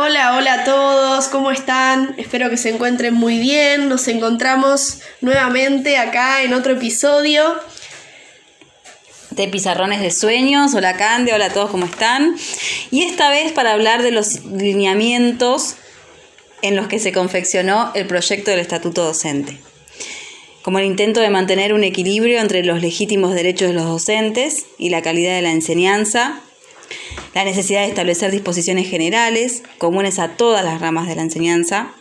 Hola, hola a todos, ¿cómo están? Espero que se encuentren muy bien. Nos encontramos nuevamente acá en otro episodio. De Pizarrones de Sueños, hola Cande, hola a todos, ¿cómo están? Y esta vez para hablar de los lineamientos en los que se confeccionó el proyecto del Estatuto Docente. Como el intento de mantener un equilibrio entre los legítimos derechos de los docentes y la calidad de la enseñanza, la necesidad de establecer disposiciones generales comunes a todas las ramas de la enseñanza,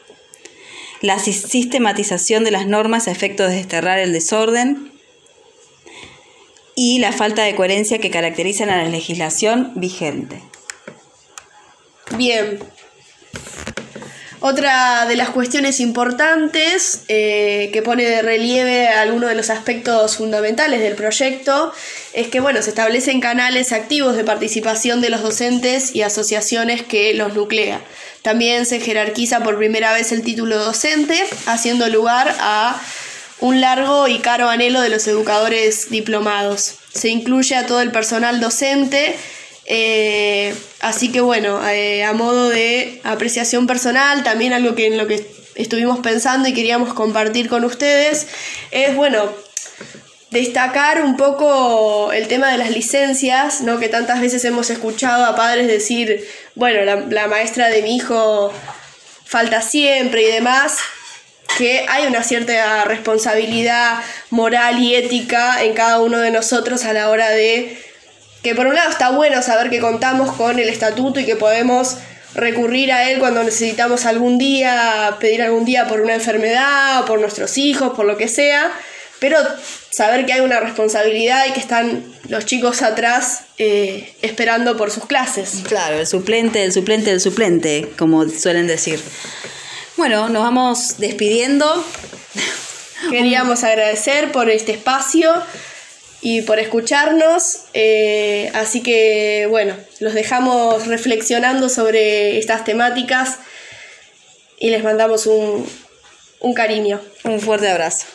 la sistematización de las normas a efectos de desterrar el desorden y la falta de coherencia que caracterizan a la legislación vigente. Bien. Otra de las cuestiones importantes eh, que pone de relieve algunos de los aspectos fundamentales del proyecto es que bueno, se establecen canales activos de participación de los docentes y asociaciones que los nuclea. También se jerarquiza por primera vez el título docente, haciendo lugar a un largo y caro anhelo de los educadores diplomados. Se incluye a todo el personal docente eh, así que bueno, eh, a modo de apreciación personal, también algo que en lo que estuvimos pensando y queríamos compartir con ustedes, es bueno, destacar un poco el tema de las licencias, ¿no? que tantas veces hemos escuchado a padres decir, bueno, la, la maestra de mi hijo falta siempre y demás, que hay una cierta responsabilidad moral y ética en cada uno de nosotros a la hora de que por un lado está bueno saber que contamos con el estatuto y que podemos recurrir a él cuando necesitamos algún día, pedir algún día por una enfermedad, o por nuestros hijos, por lo que sea, pero saber que hay una responsabilidad y que están los chicos atrás eh, esperando por sus clases. Claro, el suplente, el suplente, el suplente, como suelen decir. Bueno, nos vamos despidiendo. Queríamos agradecer por este espacio y por escucharnos. Eh, así que bueno, los dejamos reflexionando sobre estas temáticas y les mandamos un, un cariño. Un fuerte abrazo.